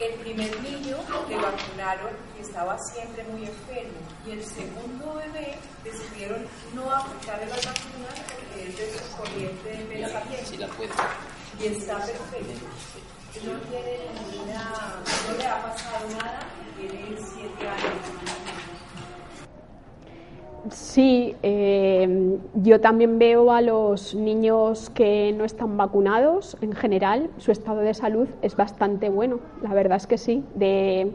el primer niño le vacunaron y estaba siempre muy enfermo. Y el segundo bebé decidieron no aplicarle las vacunas porque es de su corriente de pensamiento. Y está perfecto. No tiene ninguna, no le ha pasado nada, tiene siete años. Sí, eh, yo también veo a los niños que no están vacunados, en general, su estado de salud es bastante bueno, la verdad es que sí. De,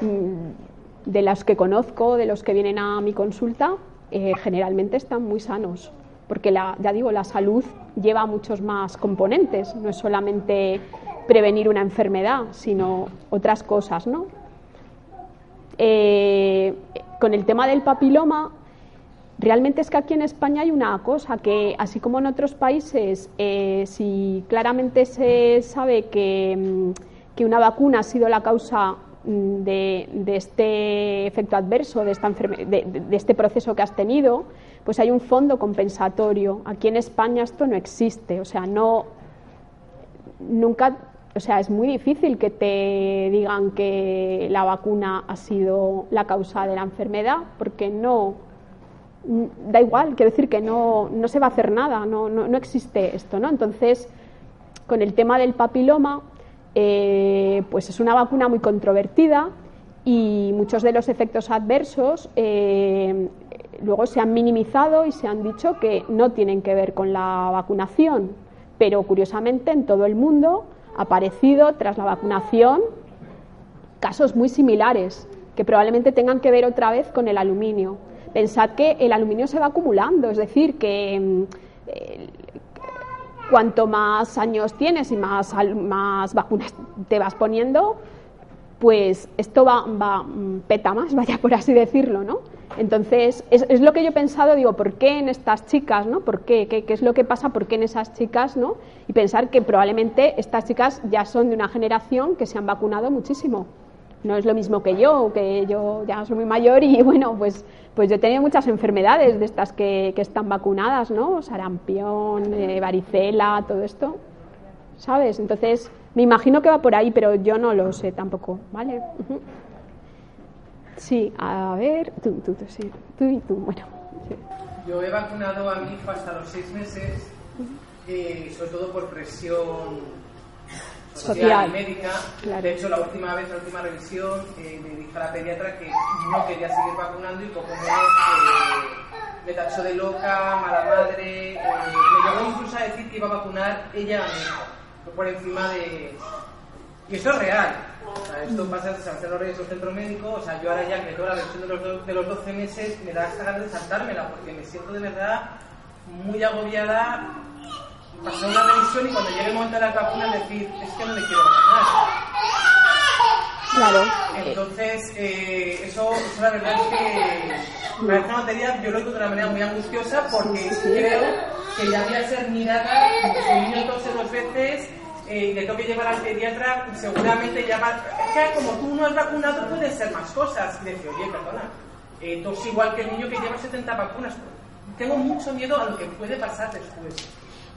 mm, de los que conozco, de los que vienen a mi consulta, eh, generalmente están muy sanos, porque la, ya digo, la salud lleva muchos más componentes, no es solamente prevenir una enfermedad, sino otras cosas, ¿no? Eh, con el tema del papiloma, Realmente es que aquí en España hay una cosa que, así como en otros países, eh, si claramente se sabe que, mm, que, una vacuna ha sido la causa mm, de, de este efecto adverso, de, esta de, de, este proceso que has tenido, pues hay un fondo compensatorio. Aquí en España esto no existe, o sea, no nunca, o sea, es muy difícil que te digan que la vacuna ha sido la causa de la enfermedad, porque no da igual, quiero decir que no, no se va a hacer nada, no, no, no, existe esto, ¿no? Entonces, con el tema del papiloma, eh, pues es una vacuna muy controvertida y muchos de los efectos adversos eh, luego se han minimizado y se han dicho que no tienen que ver con la vacunación, pero curiosamente en todo el mundo ha aparecido tras la vacunación casos muy similares que probablemente tengan que ver otra vez con el aluminio. Pensad que el aluminio se va acumulando, es decir, que mm, cuanto más años tienes y más, más vacunas te vas poniendo, pues esto va, va, mm, peta más, vaya por así decirlo, ¿no? Entonces, es, es, lo que yo he pensado, digo, ¿por qué en estas chicas, ¿no? ¿Por qué? qué? ¿Qué es lo que pasa? ¿Por qué en esas chicas, ¿no? Y pensar que probablemente estas chicas ya son de una generación que se han vacunado muchísimo no es lo mismo que yo, que yo ya soy muy mayor y bueno, pues, pues yo he tenido muchas enfermedades de estas que, que están vacunadas, ¿no? Sarampión, eh, varicela, todo esto, ¿sabes? Entonces, me imagino que va por ahí, pero yo no lo sé tampoco, ¿vale? Uh -huh. Sí, a ver, tú, tú, tú, sí, tú y tú, bueno. Sí. Yo he vacunado a mi hijo hasta los seis meses, eh, sobre todo por presión social, y médica. Claro. De hecho, la última vez, la última revisión, eh, me dijo la pediatra que no quería seguir vacunando y poco menos eh, me tachó de loca, mala madre. Eh, me llegó incluso a decir que iba a vacunar ella por encima de. Y esto es real. sea, esto pasa de San Reyes del centro médico, o sea, yo ahora ya que me tengo la versión de los, de los 12 meses, me da hasta ganas de saltármela, porque me siento de verdad muy agobiada pasar una revisión y cuando llegue el momento de la vacuna decir, es que no le quiero vacunar. Claro. Entonces, eh, eso, eso la verdad es que parece una materia, yo lo digo de una manera muy angustiosa porque creo que ya voy a ser mirada, el niño tose dos veces, eh, le toque llevar al pediatra, seguramente ya va. Es que como tú no has vacunado, pueden ser más cosas. Y decir, oye, perdona, eh, tos igual que el niño que lleva 70 vacunas. Tengo mucho miedo a lo que puede pasar después.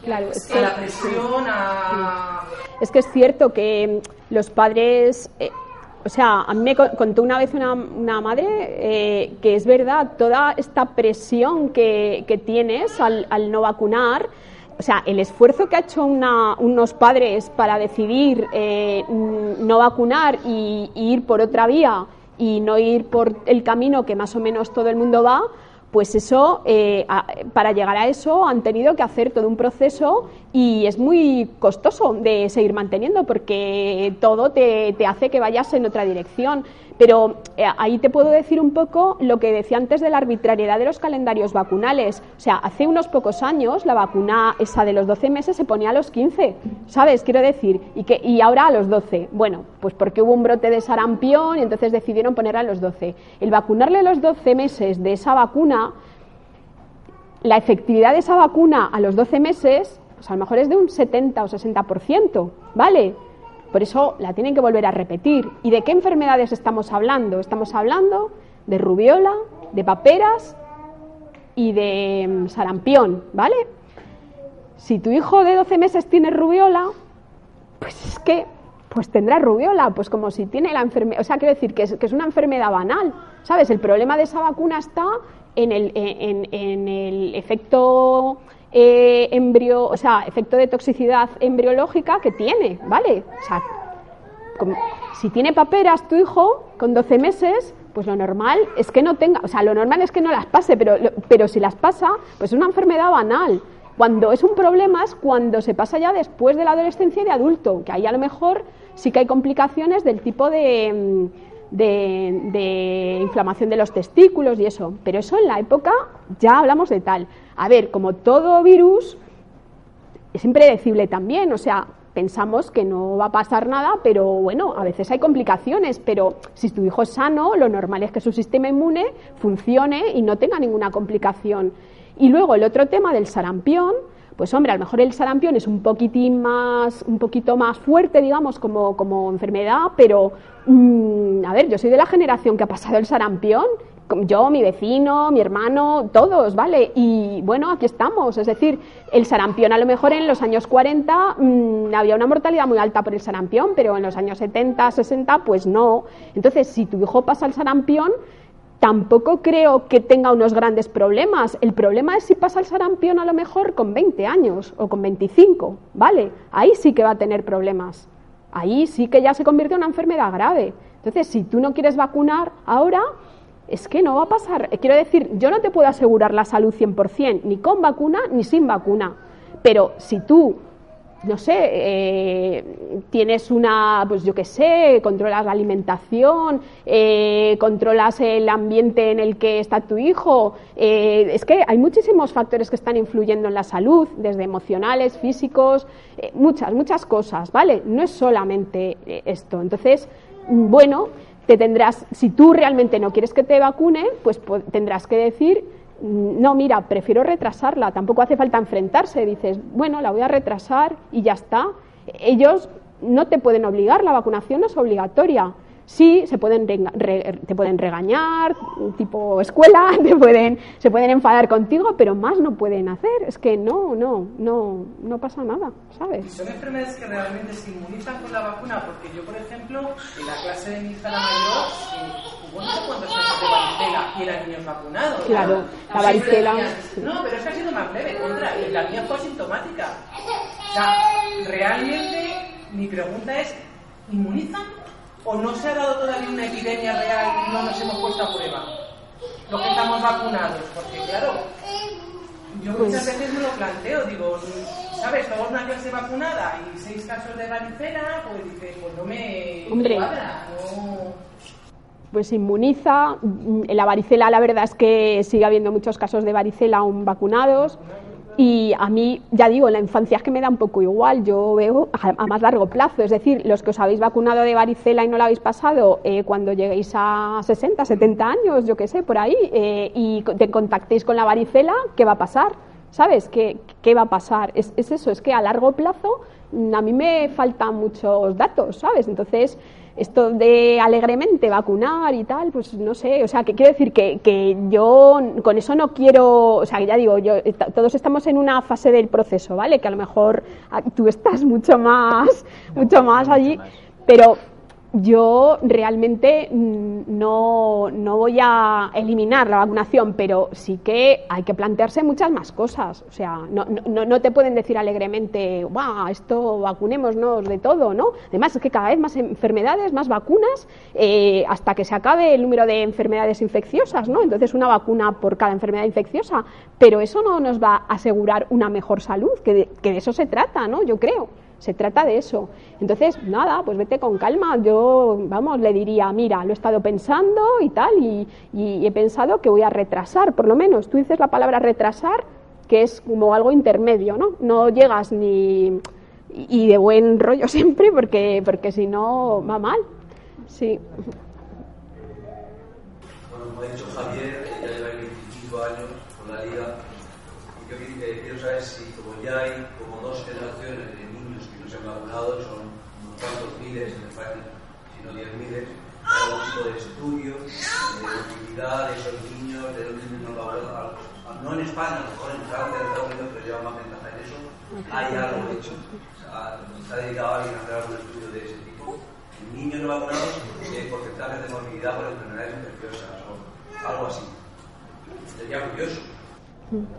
Claro, es que, a la presión, a... Es que es cierto que los padres... Eh, o sea, a mí me contó una vez una, una madre eh, que es verdad, toda esta presión que, que tienes al, al, no vacunar, o sea, el esfuerzo que ha hecho una, unos padres para decidir eh, no vacunar y, y ir por otra vía y no ir por el camino que más o menos todo el mundo va, pues eso, eh, para llegar a eso han tenido que hacer todo un proceso y es muy costoso de seguir manteniendo porque todo te, te hace que vayas en otra dirección. Pero eh, ahí te puedo decir un poco lo que decía antes de la arbitrariedad de los calendarios vacunales. O sea, hace unos pocos años la vacuna esa de los 12 meses se ponía a los 15, ¿sabes? Quiero decir, y, que, y ahora a los 12. Bueno, pues porque hubo un brote de sarampión y entonces decidieron ponerla a los 12. El vacunarle los 12 meses de esa vacuna, la efectividad de esa vacuna a los 12 meses, pues a lo mejor es de un 70 o 60%, ¿vale? Por eso la tienen que volver a repetir. ¿Y de qué enfermedades estamos hablando? Estamos hablando de rubiola, de paperas y de mm, sarampión, ¿vale? Si tu hijo de 12 meses tiene rubiola, pues es que pues tendrá rubiola, pues como si tiene la enfermedad, o sea, quiero decir que es, que es, una enfermedad banal, ¿sabes? El problema de esa vacuna está en el, en, en el efecto eh, embrio, o sea, efecto de toxicidad embriológica que tiene, ¿vale? O sea, si tiene paperas tu hijo con 12 meses, pues lo normal es que no tenga, o sea, lo normal es que no las pase, pero, pero si las pasa, pues es una enfermedad banal. Cuando es un problema es cuando se pasa ya después de la adolescencia y de adulto, que ahí a lo mejor sí que hay complicaciones del tipo de, de, de, inflamación de los testículos y eso. Pero eso en la época ya hablamos de tal. A ver, como todo virus, es impredecible también, o sea, pensamos que no va a pasar nada, pero bueno, a veces hay complicaciones, pero si tu hijo es sano, lo normal es que su sistema inmune funcione y no tenga ninguna complicación. Y luego el otro tema del sarampión, pues hombre, a lo mejor el sarampión es un poquitín más, un poquito más fuerte, digamos, como, como enfermedad, pero mmm, a ver, yo soy de la generación que ha pasado el sarampión yo, mi vecino, mi hermano, todos, ¿vale? Y bueno, aquí estamos. Es decir, el sarampión a lo mejor en los años 40 mmm, había una mortalidad muy alta por el sarampión, pero en los años 70, 60, pues no. Entonces, si tu hijo pasa el sarampión, tampoco creo que tenga unos grandes problemas. El problema es si pasa el sarampión a lo mejor con 20 años o con 25, ¿vale? Ahí sí que va a tener problemas. Ahí sí que ya se convierte en una enfermedad grave. Entonces, si tú no quieres vacunar ahora, es que no va a pasar. Quiero decir, yo no te puedo asegurar la salud 100%, ni con vacuna ni sin vacuna. Pero si tú, no sé, eh, tienes una, pues yo qué sé, controlas la alimentación, eh, controlas el ambiente en el que está tu hijo, eh, es que hay muchísimos factores que están influyendo en la salud, desde emocionales, físicos, eh, muchas, muchas cosas, ¿vale? No es solamente esto. Entonces, bueno, te tendrás, si tú realmente no quieres que te vacune, pues tendrás que decir, mm, no, mira, prefiero retrasarla, tampoco hace falta enfrentarse, dices, bueno, la voy a retrasar y ya está. Ellos no te pueden obligar, la vacunación no es obligatoria. Sí, se pueden re, te pueden regañar, tipo escuela, te pueden, se pueden enfadar contigo, pero más no pueden hacer. Es que no, no, no, no pasa nada, ¿sabes? ¿Y son enfermedades que realmente se inmunizan con la vacuna? Porque yo, por ejemplo, en la clase de mi hija la mayor, eh, hubo no sé cuántos casos de varicela y eran niños vacunados. Claro, la varicela. No, pero es que ha sido más leve, contra, y la mía fue asintomática. O sea, realmente mi pregunta es, ¿inmunizan o no se ha dado todavía una epidemia real y no nos hemos puesto a prueba? Los que estamos vacunados, porque claro, yo muchas veces me lo planteo, digo, ¿sabes? Toda una clase vacunada y seis casos de varicela, pues dice, pues no me cuadra, pues inmuniza. La varicela, la verdad es que sigue habiendo muchos casos de varicela aún vacunados. Y a mí, ya digo, la infancia es que me da un poco igual, yo veo a, más largo plazo, es decir, los que os habéis vacunado de varicela y no lo habéis pasado, eh, cuando lleguéis a 60, 70 años, yo qué sé, por ahí, eh, y te contactéis con la varicela, ¿qué va a pasar? ¿Sabes? ¿Qué, qué va a pasar? Es, es eso, es que a largo plazo a mí me faltan muchos datos, ¿sabes? Entonces, esto de alegremente vacunar y tal, pues no sé, o sea, que quiero decir que, que yo con eso no quiero, o sea, ya digo, yo, todos estamos en una fase del proceso, ¿vale? Que a lo mejor ah, tú estás mucho más, mucho más allí, pero yo realmente mm, no, no, voy a eliminar la vacunación, pero sí que hay que plantearse muchas más cosas. O sea, no, no, no te pueden decir alegremente, wow, esto vacunémonos de todo, ¿no? Además, es que cada vez más enfermedades, más vacunas, eh, hasta que se acabe el número de enfermedades infecciosas, ¿no? Entonces, una vacuna por cada enfermedad infecciosa, pero eso no nos va a asegurar una mejor salud, que que de eso se trata, ¿no? Yo creo. Se trata de eso. Entonces, nada, pues vete con calma. Yo, vamos, le diría, mira, lo he estado pensando y tal, y, he pensado que voy a retrasar, por lo menos. Tú dices la palabra retrasar, que es como algo intermedio, ¿no? No llegas ni. y de buen rollo siempre, porque, porque si no va mal. Sí. Bueno, como ha dicho Javier, lleva 25 años con la. Y yo quiero saber si, como ya hay como dos generaciones vacunados son unos cuantos miles, me parece, si no diez miles, algún tipo de estudio, de utilidad de esos niños, de los niños no no en España, a lo mejor en Francia, en Estados Unidos, pero lleva más ventaja en eso, hay algo hecho. se ha dedicado a alguien a hacer algún estudio de ese tipo. En niños no vacunados, hay porcentajes de morbilidad por enfermedades infecciosas o algo así. Sería curioso.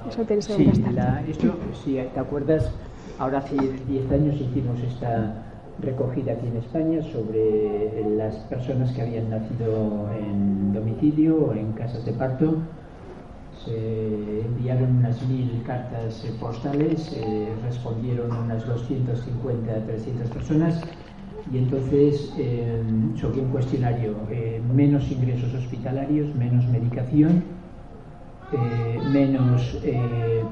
Eso tiene sí, la, esto, si te acuerdas, Ahora hace 10 años hicimos esta recogida aquí en España sobre las personas que habían nacido en domicilio o en casas de parto. Se enviaron unas mil cartas postales, eh, respondieron unas 250 300 personas y entonces eh, sobre un cuestionario, eh, menos ingresos hospitalarios, menos medicación, menos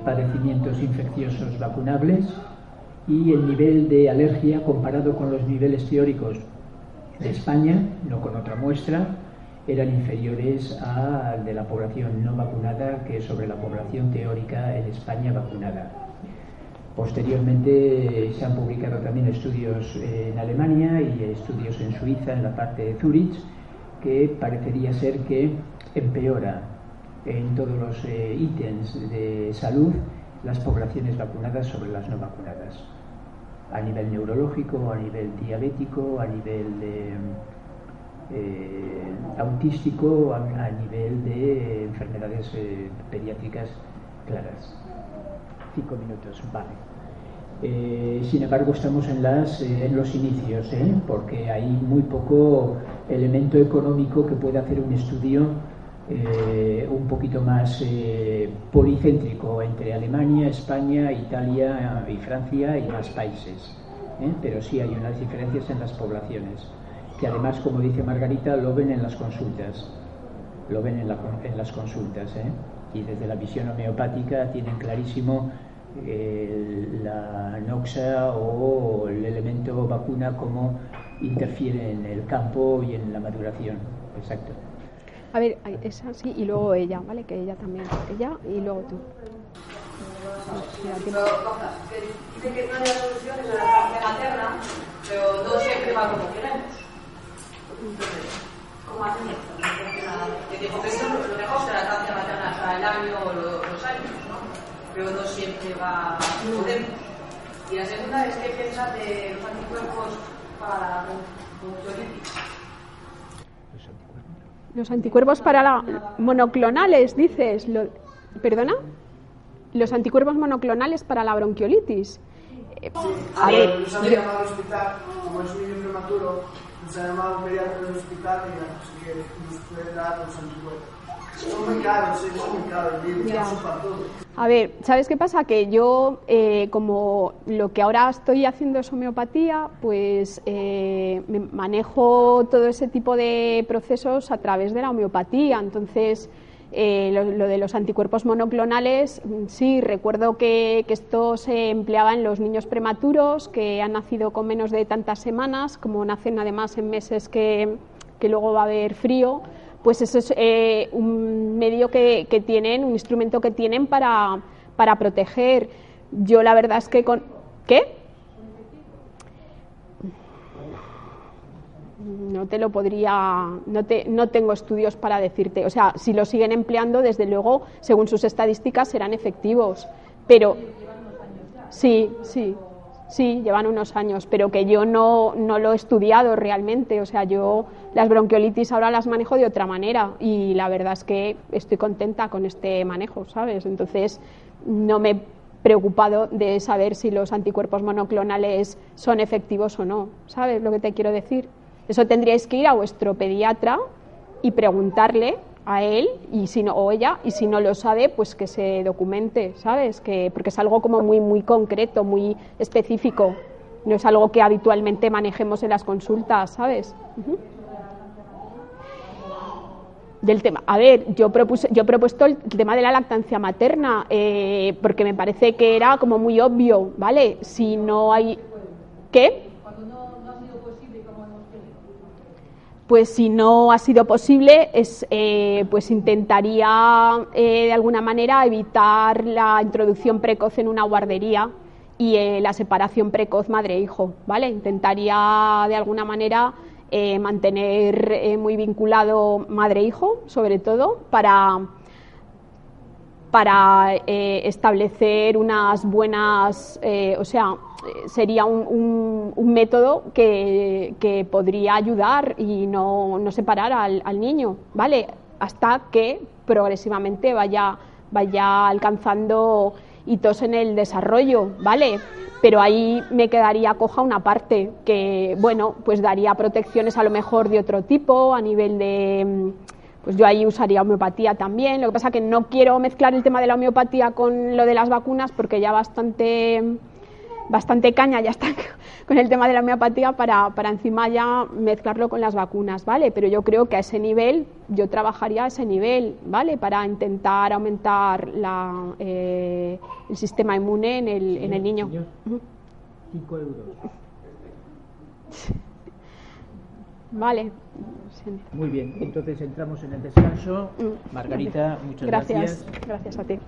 padecimientos infecciosos vacunables y el nivel de alergia comparado con los niveles teóricos de España, no con otra muestra, eran inferiores al de la población no vacunada que sobre la población teórica en España vacunada. Posteriormente se han publicado también estudios en Alemania y estudios en Suiza, en la parte de Zurich, que parecería ser que empeora en todos los eh, ítems de salud las poblaciones vacunadas sobre las no vacunadas a nivel neurológico, a nivel diabético, a nivel eh, autístico, a, nivel de enfermedades eh, pediátricas claras. Cinco minutos, vale. Eh, sin embargo, estamos en, las, en los inicios, porque hay muy poco elemento económico que pueda hacer un estudio eh, un poquito más eh, policéntrico entre Alemania, España, Italia y Francia y más países. ¿eh? Pero sí hay unas diferencias en las poblaciones, que además, como dice Margarita, lo ven en las consultas. Lo ven en, en las consultas. Y desde la visión homeopática tienen clarísimo la noxa o el elemento vacuna cómo interfiere en el campo y en la maduración. Exacto. A ver, esa sí, y luego ella, ¿vale? Que ella también. Ella y luego tú. Dice que no hay solución es la lactancia materna, pero no siempre va como queremos. ¿cómo hacen esto? Que que eso lo mejor será la lactancia materna hasta el año o los años, ¿no? Pero no siempre va podemos. Y la segunda es que piensa de los anticuerpos para la. Los anticuerpos para la monoclonales, dices. Lo, ¿Perdona? Los anticuerpos monoclonales para la bronquiolitis. Eh, a ver, nos han llamado al hospital, como es un niño prematuro, nos han llamado un pediatra del hospital y así que nos pueden dar los anticuerpos. Son muy caros, son muy caros, para A ver, ¿sabes qué pasa? Que yo, eh, como lo que ahora estoy haciendo es homeopatía, pues eh, manejo todo ese tipo de procesos a través de la homeopatía. Entonces, eh, lo, de los anticuerpos monoclonales, sí, recuerdo que, esto se empleaba en los niños prematuros que han nacido con menos de tantas semanas, como nacen además en meses que, luego va a haber frío, pues eso es eh, un medio que, que, tienen, un instrumento que tienen para, para proteger. Yo la verdad es que con... ¿Qué? no te lo podría, no, te, no tengo estudios para decirte. O sea, si lo siguen empleando, desde luego, según sus estadísticas, serán efectivos. Pero sí, sí, sí, llevan unos años, pero que yo no, no lo he estudiado realmente. O sea, yo las bronquiolitis ahora las manejo de otra manera y la verdad es que estoy contenta con este manejo, ¿sabes? Entonces, no me he preocupado de saber si los anticuerpos monoclonales son efectivos o no. ¿Sabes lo que te quiero decir? Eso tendríais que ir a vuestro pediatra y preguntarle a él y si no o ella y si no lo sabe pues que se documente sabes que porque es algo como muy muy concreto muy específico. No es algo que habitualmente manejemos en las consultas sabes del tema a ver yo propuse yo he propuesto el tema de la lactancia materna eh, porque me parece que era como muy obvio vale si no hay qué pues si no ha sido posible, es, eh, pues intentaría eh, de alguna manera evitar la introducción precoz en una guardería y eh, la separación precoz madre-hijo, ¿vale? Intentaría de alguna manera mantener muy vinculado madre-hijo, sobre todo, para para eh, establecer unas buenas, eh, o sea, sería un, método que, podría ayudar y no, separar al, niño, ¿vale? Hasta que progresivamente vaya, vaya alcanzando hitos en el desarrollo, ¿vale? Pero ahí me quedaría coja una parte que, bueno, pues daría protecciones a lo mejor de otro tipo, a nivel de pues yo ahí usaría homeopatía también. Lo que pasa que no quiero mezclar el tema de la homeopatía con lo de las vacunas porque ya bastante, bastante caña ya está con el tema de la homeopatía para, para encima ya mezclarlo con las vacunas, ¿vale? Pero yo creo que a ese nivel, yo trabajaría a ese nivel, ¿vale? Para intentar aumentar la, eh, el sistema inmune en el, en el niño. Cinco euros. Vale. Muy bien, entonces entramos en el descanso. Mm. Margarita, muchas gracias. Gracias, gracias a ti.